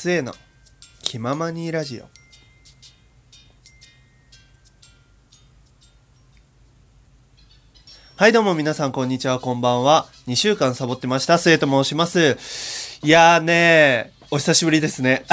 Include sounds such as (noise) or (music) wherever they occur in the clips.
末の気ままにラジオ。はいどうも皆さんこんにちはこんばんは。2週間サボってました末と申します。いやーねーお久しぶりですね。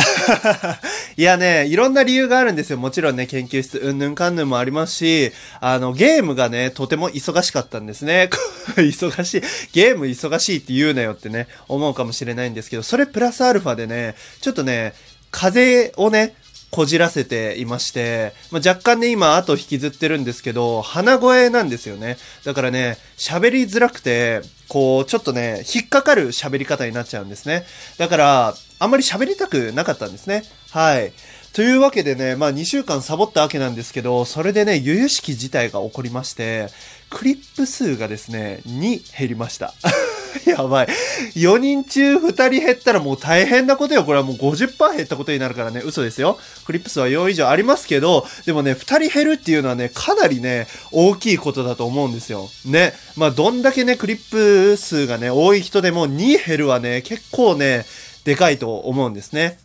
いやね、いろんな理由があるんですよ。もちろんね、研究室うんぬんかんぬんもありますし、あの、ゲームがね、とても忙しかったんですね。(laughs) 忙しい。ゲーム忙しいって言うなよってね、思うかもしれないんですけど、それプラスアルファでね、ちょっとね、風をね、こじらせていまして、まあ、若干ね、今、後引きずってるんですけど、鼻声なんですよね。だからね、喋りづらくて、こう、ちょっとね、引っかかる喋り方になっちゃうんですね。だから、あんまり喋りたくなかったんですね。はい。というわけでね、まあ2週間サボったわけなんですけど、それでね、由々しき事態が起こりまして、クリップ数がですね、2減りました。(laughs) やばい。4人中2人減ったらもう大変なことよ。これはもう50%減ったことになるからね、嘘ですよ。クリップ数は4以上ありますけど、でもね、2人減るっていうのはね、かなりね、大きいことだと思うんですよ。ね。まあ、どんだけね、クリップ数がね、多い人でも2減るはね、結構ね、でかいと思うんですね。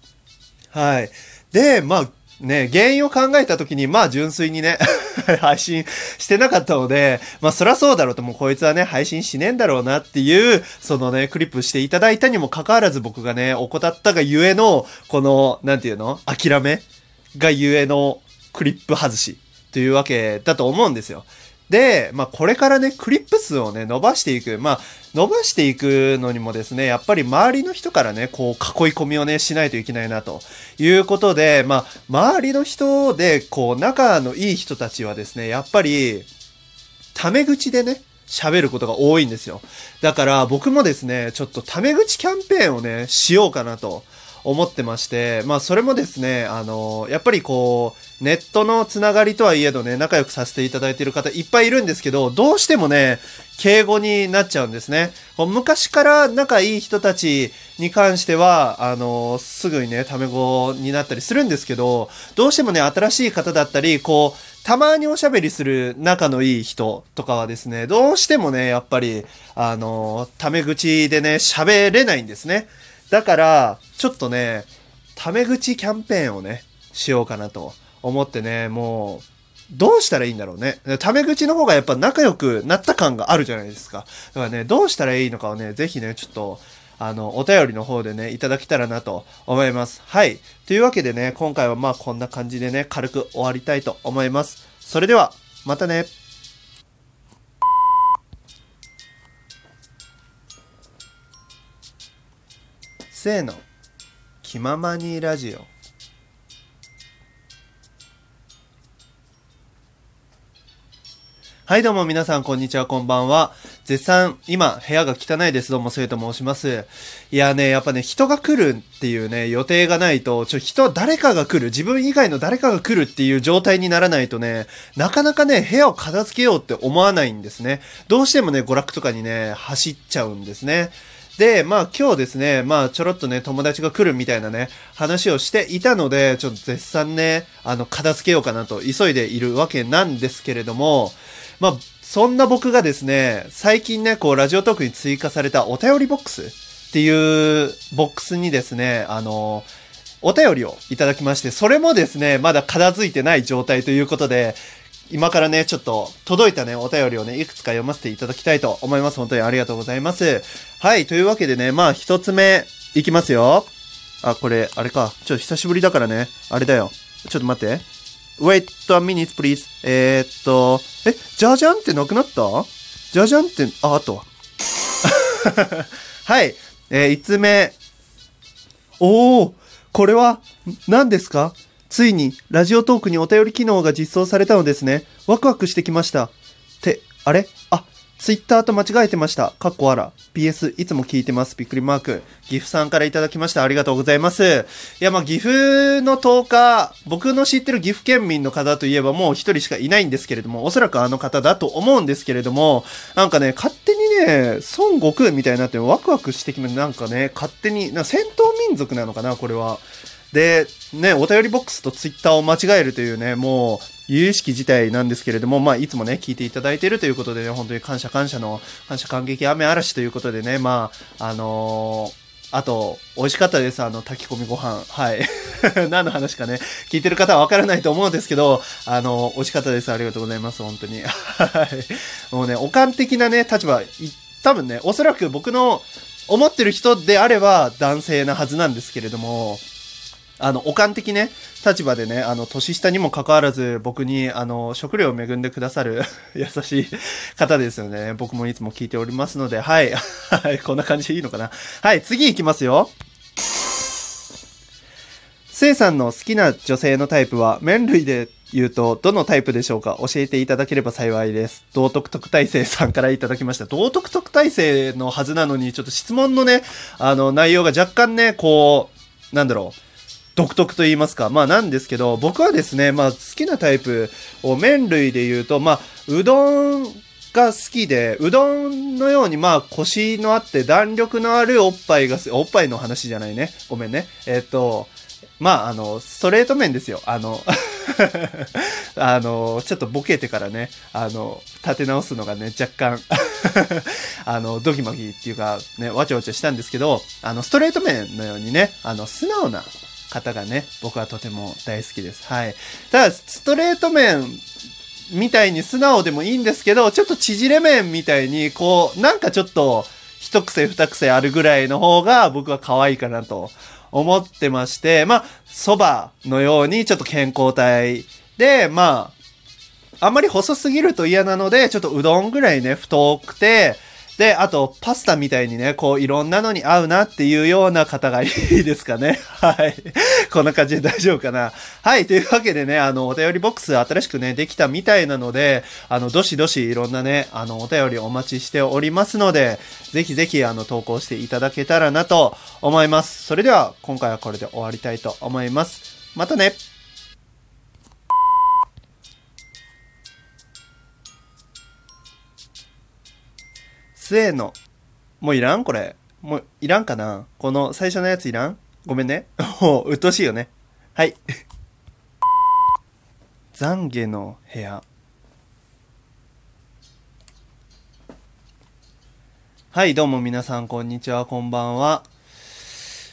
はい。で、まあ、ね、原因を考えたときに、まあ純粋にね、(laughs) 配信してなかったので、まあそりゃそうだろうと、もうこいつはね、配信しねえんだろうなっていう、そのね、クリップしていただいたにもかかわらず僕がね、怠ったがゆえの、この、なんていうの諦めがゆえのクリップ外しというわけだと思うんですよ。で、まあ、これからね、クリップ数をね、伸ばしていく。まあ、伸ばしていくのにもですね、やっぱり周りの人からね、こう、囲い込みをね、しないといけないな、ということで、まあ、周りの人で、こう、仲のいい人たちはですね、やっぱり、タメ口でね、喋ることが多いんですよ。だから、僕もですね、ちょっとタメ口キャンペーンをね、しようかなと。思ってまして、まあそれもですね、あの、やっぱりこう、ネットのつながりとはいえどね、仲良くさせていただいている方いっぱいいるんですけど、どうしてもね、敬語になっちゃうんですね。こう昔から仲いい人たちに関しては、あの、すぐにね、タメ語になったりするんですけど、どうしてもね、新しい方だったり、こう、たまにおしゃべりする仲のいい人とかはですね、どうしてもね、やっぱり、あの、タメ口でね、喋れないんですね。だから、ちょっとね、タメ口キャンペーンをね、しようかなと思ってね、もう、どうしたらいいんだろうね。タメ口の方がやっぱ仲良くなった感があるじゃないですか。だからね、どうしたらいいのかをね、ぜひね、ちょっと、あの、お便りの方でね、いただけたらなと思います。はい。というわけでね、今回はまあこんな感じでね、軽く終わりたいと思います。それでは、またね。せーの。気ままにラジオ。はい、どうも皆さん、こんにちは、こんばんは。絶賛、今、部屋が汚いです。どうも、せいと申します。いやね、やっぱね、人が来るっていうね、予定がないと、ちょ、人、誰かが来る、自分以外の誰かが来るっていう状態にならないとね、なかなかね、部屋を片付けようって思わないんですね。どうしてもね、娯楽とかにね、走っちゃうんですね。で、まあ今日ですね、まあちょろっとね、友達が来るみたいなね、話をしていたので、ちょっと絶賛ね、あの、片付けようかなと急いでいるわけなんですけれども、まあ、そんな僕がですね、最近ね、こう、ラジオトークに追加されたお便りボックスっていうボックスにですね、あの、お便りをいただきまして、それもですね、まだ片付いてない状態ということで、今からね、ちょっと届いたね、お便りをね、いくつか読ませていただきたいと思います。本当にありがとうございます。はい、というわけでね、まあ、一つ目、いきますよ。あ、これ、あれか。ちょっと久しぶりだからね、あれだよ。ちょっと待って。wait a minute, please. えー、っと、え、じゃじゃんってなくなった？じゃじゃんって、あ、あとは。(laughs) はい、えー、5つ目。おー、これは、何ですか？ついに、ラジオトークにお便り機能が実装されたのですね。ワクワクしてきました。って、あれ？あ、ツイッターと間違えてました。かっこあら。PS、いつも聞いてます。びっくりマーク。岐阜さんからいただきました。ありがとうございます。いや、まあ、岐阜の10日、僕の知ってる岐阜県民の方といえばもう一人しかいないんですけれども、おそらくあの方だと思うんですけれども、なんかね、勝手にね、孫悟空みたいになってワクワクしてきて、なんかね、勝手に、な戦闘民族なのかな、これは。で、ね、お便りボックスとツイッターを間違えるというね、もう、有意識自体なんですけれども、まあ、いつもね、聞いていただいているということでね、本当に感謝感謝の、感謝感激雨嵐ということでね、まあ、あのーあと、美味しかったです。あの、炊き込みご飯。はい。(laughs) 何の話かね、聞いてる方はわからないと思うんですけど、あの、美味しかったです。ありがとうございます。本当に。はい。もうね、おかん的なね、立場、多分ね、おそらく僕の思ってる人であれば男性なはずなんですけれども、あの、おかん的ね、立場でね、あの、年下にもかかわらず、僕に、あの、食料を恵んでくださる (laughs) 優しい方ですよね。僕もいつも聞いておりますので、はい。はい、こんな感じでいいのかな。はい、次行きますよ。せいさんの好きな女性のタイプは、麺類で言うと、どのタイプでしょうか？教えていただければ幸いです。道徳特待生さんからいただきました。道徳特待生のはずなのに、ちょっと質問のね、あの、内容が若干ね、こう、なんだろう。独特と言いますか。まあなんですけど、僕はですね、まあ好きなタイプを麺類で言うと、まあ、うどんが好きで、うどんのようにまあコシのあって弾力のあるおっぱいが、おっぱいの話じゃないね。ごめんね。えっと、まああの、ストレート麺ですよ。あの、(laughs) あの、ちょっとボケてからね、あの、立て直すのがね、若干 (laughs) あの、ドギマギっていうか、ね、わちゃわちゃしたんですけど、あの、ストレート麺のようにね、あの、素直な方がね、僕はとても大好きです。はい。ただ、ストレート麺みたいに素直でもいいんですけど、ちょっと縮れ麺みたいに、こう、なんかちょっと、一癖二癖あるぐらいの方が僕は可愛いかなと思ってまして、まあ、蕎麦のようにちょっと健康体で、まあ、あんまり細すぎると嫌なので、ちょっとうどんぐらいね、太くて、で、あと、パスタみたいにね、こう、いろんなのに合うなっていうような方がいいですかね。(laughs) はい。こんな感じで大丈夫かな。はい。というわけでね、あの、お便りボックス新しくね、できたみたいなので、あの、どしどしいろんなね、あの、お便りお待ちしておりますので、ぜひぜひ、あの、投稿していただけたらなと思います。それでは、今回はこれで終わりたいと思います。またね末の、もういらん？これ。もういらんかな？この最初のやついらん？ごめんね。もう、うっとうしいよね。はい。(laughs) 懺悔の部屋。はい、どうも皆さん、こんにちは、こんばんは。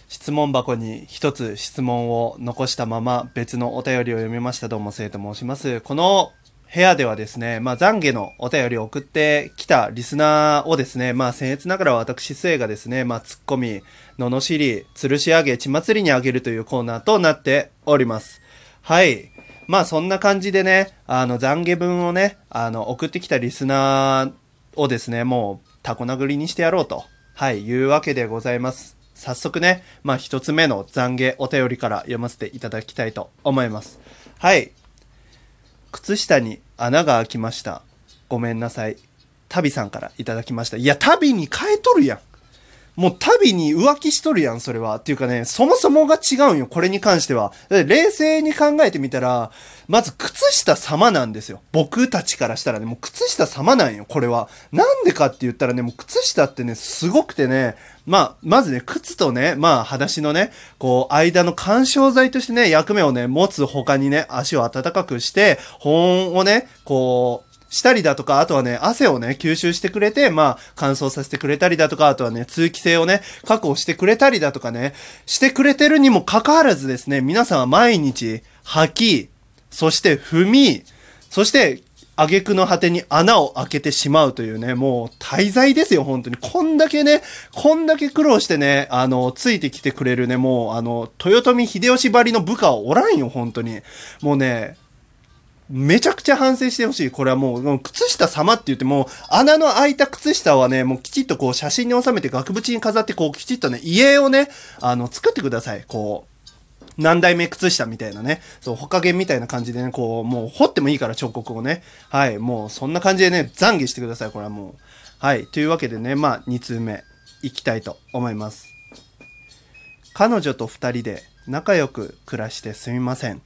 質問箱に一つ質問を残したまま別のお便りを読みました。どうも、生と申します。この部屋ではですね、まあ、懺悔のお便りを送ってきたリスナーをですね、まあ、僭越ながら私、末がですね、まあ、ツッコミ、罵り、吊るし上げ、血祭りにあげるというコーナーとなっております。はい。まあ、そんな感じでね、あの、懺悔文をね、あの、送ってきたリスナーをですね、もう、タコ殴りにしてやろうと、はい、いうわけでございます。早速ね、まあ、一つ目の懺悔お便りから読ませていただきたいと思います。はい。靴下に穴が開きました。ごめんなさい。タビさんからいただきました。いや、タビに変えとるやん。もうタビに浮気しとるやん、それは。っていうかね、そもそもが違うんよ、これに関しては。冷静に考えてみたら、まず靴下様なんですよ。僕たちからしたらね、もう靴下様なんよ、これは。なんでかって言ったらね、もう靴下ってね、すごくてね、まあ、まずね、靴とね、まあ、裸足のね、こう、間の干渉剤としてね、役目をね、持つ他にね、足を温かくして、保温をね、こう、したりだとか、あとはね、汗をね、吸収してくれて、まあ、乾燥させてくれたりだとか、あとはね、通気性をね、確保してくれたりだとかね、してくれてるにもかかわらずですね、皆さんは毎日、吐き、そして踏み、そして、挙句の果てに穴を開けてしまうというね、もう大罪ですよ、本当に。こんだけね、こんだけ苦労してね、あの、ついてきてくれるね、もう、あの、豊臣秀吉ばりの部下はおらんよ、本当に。もうね、めちゃくちゃ反省してほしい。これはもう、靴下様って言っても、穴の開いた靴下はね、もうきちっとこう写真に収めて額縁に飾って、こうきちっとね、家をね、あの、作ってください。こう、何代目靴下みたいなね。そう、ほかげみたいな感じでね、こう、もう掘ってもいいから彫刻をね。はい、もうそんな感じでね、懺悔してください。これはもう。はい、というわけでね、まあ、2通目、いきたいと思います。彼女と二人で仲良く暮らしてすみません。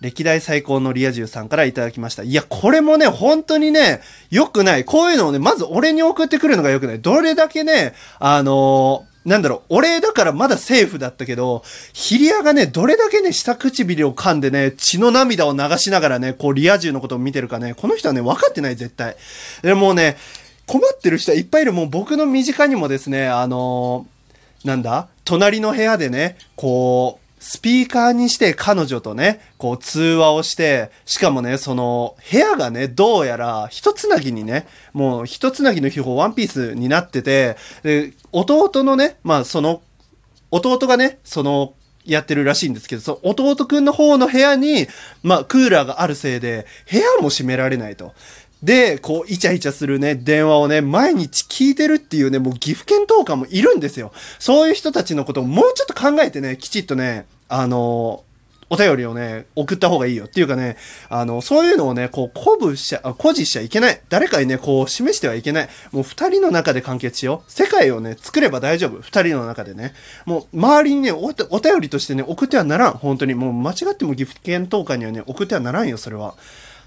歴代最高のリア充さんからいただきました。いや、これもね、本当にね、良くない。こういうのをね、まず俺に送ってくるのが良くない。どれだけね、あのーなんだろう、俺だからまだセーフだったけど、ヒリアがね、どれだけね、下唇を噛んでね、血の涙を流しながらね、こう、リア充のことを見てるかね、この人はね、分かってない、絶対。でもうね、困ってる人はいっぱいいる。もう僕の身近にもですね、あのーなんだ？隣の部屋でね、こう、スピーカーにして彼女とね、こう通話をして、しかもね、その部屋がね、どうやら一つなぎにね、もう一つなぎの秘宝ワンピースになってて、で、弟のね、まあその、弟がね、その、やってるらしいんですけど、その弟くんの方の部屋に、まあクーラーがあるせいで、部屋も閉められないと。で、こう、イチャイチャするね、電話をね、毎日聞いてるっていうね、もう岐阜県トーカーもいるんですよ。そういう人たちのことをもうちょっと考えてね、きちっとね、あのお便りをね、送った方がいいよっていうかね、あの、そういうのをね、こう、鼓舞しちゃ、誇示しちゃいけない。誰かにね、こう、示してはいけない。もう二人の中で完結しよう。世界をね、作れば大丈夫。二人の中でね。もう、周りにねお、お便りとしてね、送ってはならん。本当に。もう、間違っても岐阜県東海にはね、送ってはならんよ、それは。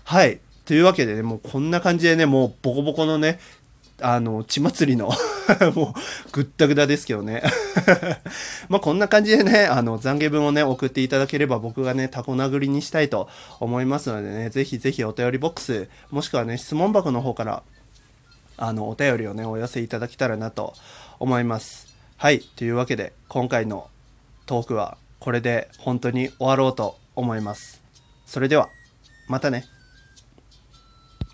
はい。というわけでね、もうこんな感じでね、もうボコボコのね、あの、血祭りの (laughs) もう、ぐったぐだですけどね (laughs) まあこんな感じでね、あの、懺悔文をね、送っていただければ僕がね、タコ殴りにしたいと思いますのでね、ぜひぜひお便りボックス、もしくはね、質問箱の方から、あの、お便りをね、お寄せいただけたらなと思います。はい。というわけで、今回のトークはこれで本当に終わろうと思います。それでは、またね。